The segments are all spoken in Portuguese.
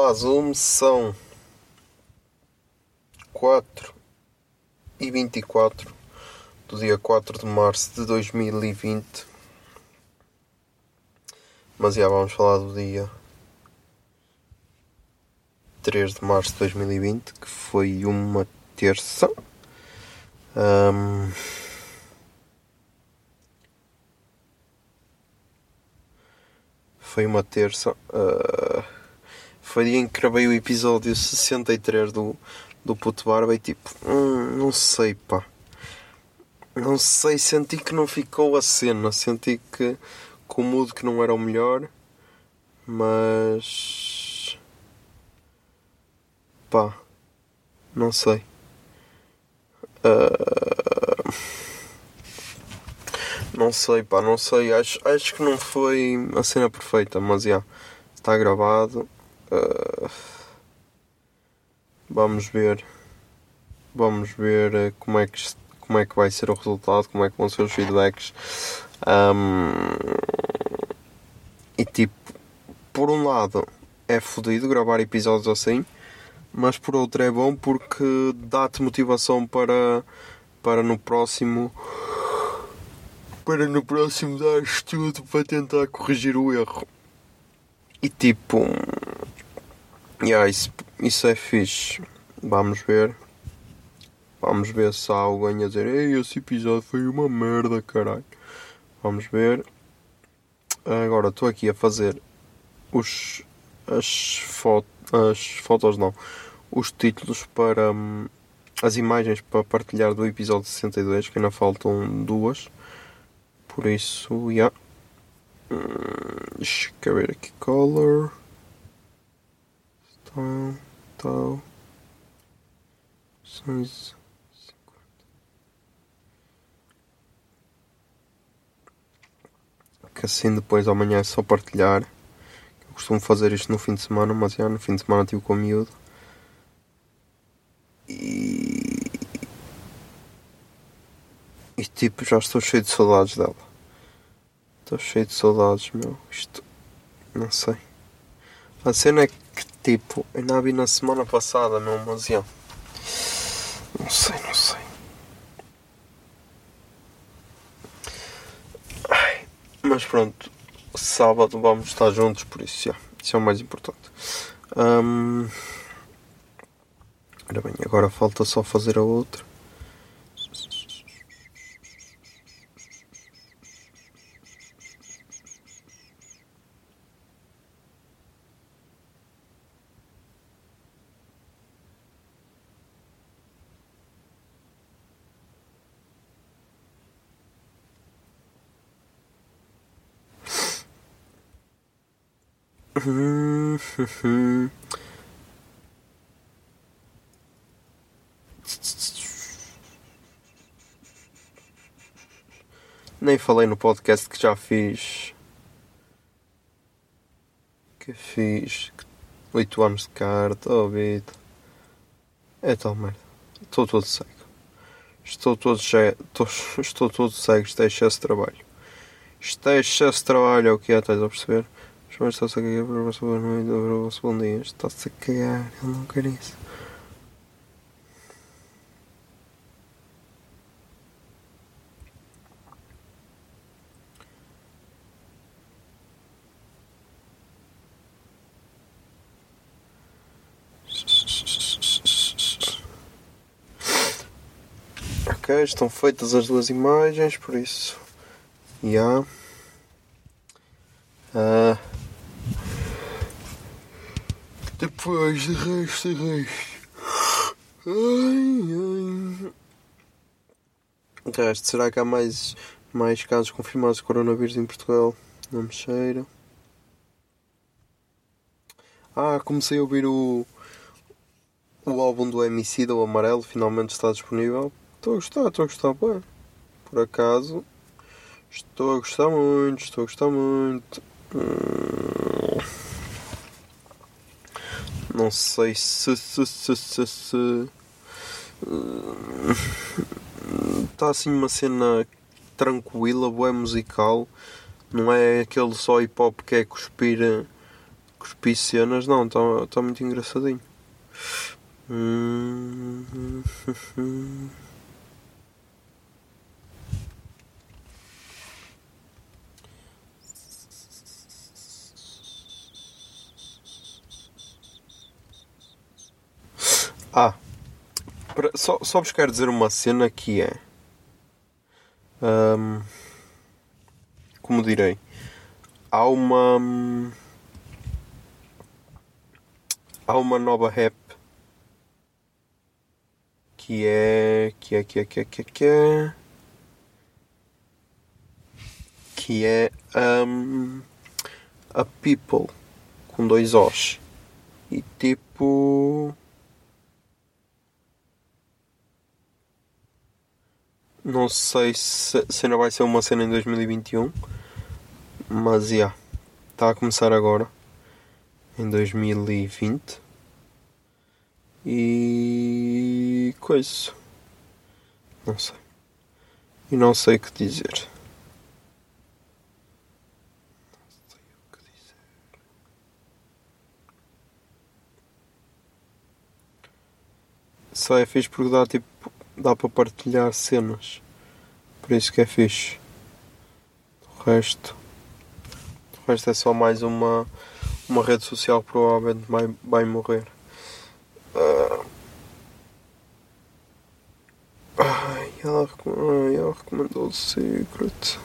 Olá, Zoom, são 4 e 24 do dia 4 de março de 2020. Mas já vamos falar do dia 3 de março de 2020, que foi uma terça. Ahm, foi uma terça. ah, foi dia em que gravei o episódio 63 do, do Puto Barba e tipo, hum, não sei pá. Não sei, senti que não ficou a cena, senti que, que o mood que não era o melhor, mas pá, não sei. Ah, não sei pá, não sei, acho, acho que não foi a cena perfeita, mas já, está gravado. Uh, vamos ver. Vamos ver uh, como é que como é que vai ser o resultado como é que vão ser os feedbacks. Um, e tipo por um lado é fodido gravar episódios assim mas por outro é bom porque dá-te motivação para para no próximo para no próximo dar tudo para tentar corrigir o erro. E tipo Yeah, isso, isso é fixe. Vamos ver. Vamos ver se há alguém a dizer Ei, esse episódio foi uma merda, caralho. Vamos ver. Agora estou aqui a fazer os as, fo as fotos não. Os títulos para hum, as imagens para partilhar do episódio 62, que ainda faltam duas. Por isso, yeah. Hum, deixa eu ver aqui color. Tal, tal. São isso. Que assim depois amanhã é só partilhar. Eu costumo fazer isto no fim de semana, mas já no fim de semana estive com o miúdo. E. E tipo, já estou cheio de saudades dela. Estou cheio de saudades, meu. Isto. Não sei. A cena é que, tipo, ainda vi na semana passada, meu, mas. Não sei, não sei. Ai, mas pronto, sábado vamos estar juntos, por isso. Isso é o mais importante. Hum, Ora bem, agora falta só fazer a outra. Nem falei no podcast que já fiz. Que fiz 8 anos de carta, oh vida. É tal merda. Estou todo cego. Estou todo cheio. Estou, estou todo cego. Isto é excesso de trabalho. Isto é excesso de trabalho, é o que é, estás a perceber? Jorge está-se a cagar para o vosso boa noite ou para o vosso bom dia. Está-se a cagar, ele não quer isso. Ok, estão feitas as duas imagens, por isso. Yeah. Depois de resto, de resto. Ai, ai. De resto, será que há mais, mais casos confirmados de coronavírus em Portugal? Não me cheira. Ah, comecei a ouvir o, o álbum do MC do Amarelo, finalmente está disponível. Estou a gostar, estou a gostar bem. Por acaso, estou a gostar muito, estou a gostar muito. Hum, Não sei se. se, se, se, se hum, Está assim uma cena tranquila, boa musical. Não é aquele só hip hop que é cuspir, cuspir cenas, não, está tá muito engraçadinho. Hum, Ah, para- só, só vos quero dizer uma cena que é. Ahm, como direi? Há uma. hum, Há uma nova rap que é. que é. que é. que é. que é. que é, que é ahm, a People com dois Os e tipo. Não sei se, se ainda vai ser uma cena em 2021, mas já, está a começar agora, em 2020. E. coisa. Não sei. E. Não sei o que dizer. Só é fixe porque dá tipo. Dá para partilhar cenas. Por isso que é fixe. O resto. O resto é só mais uma. uma rede social que provavelmente vai, vai morrer. Ai, ela, ela recomendou o Secret.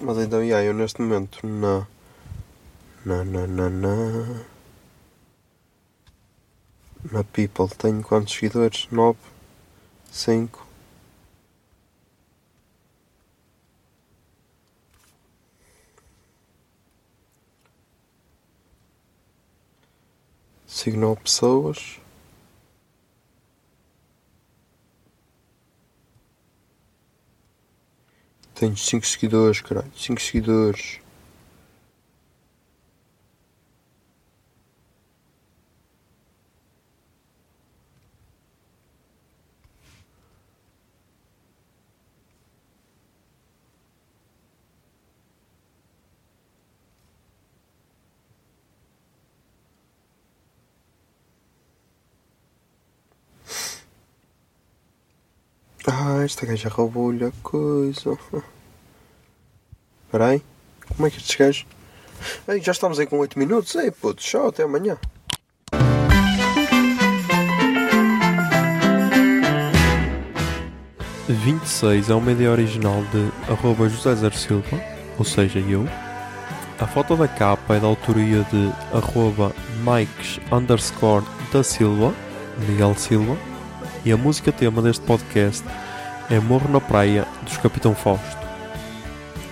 Mas então, yeah, eu neste momento na. Na, na, na, na. Na People tenho quantos seguidores? 9? 5? Sigo 9 pessoas. Tenho 5 seguidores, caralho. 5 seguidores. Ah, esta gaja roubou-lhe a coisa. Espera aí. Como é que estes gajos... Ei, já estamos aí com 8 minutos. Ei, puto, tchau, até amanhã. A 26 é uma ideia original de arroba José Zer Silva, ou seja, eu. A foto da capa é da autoria de arroba Mikes underscore da Silva, Miguel Silva. E a música tema deste podcast é Morro na Praia, dos Capitão Fausto.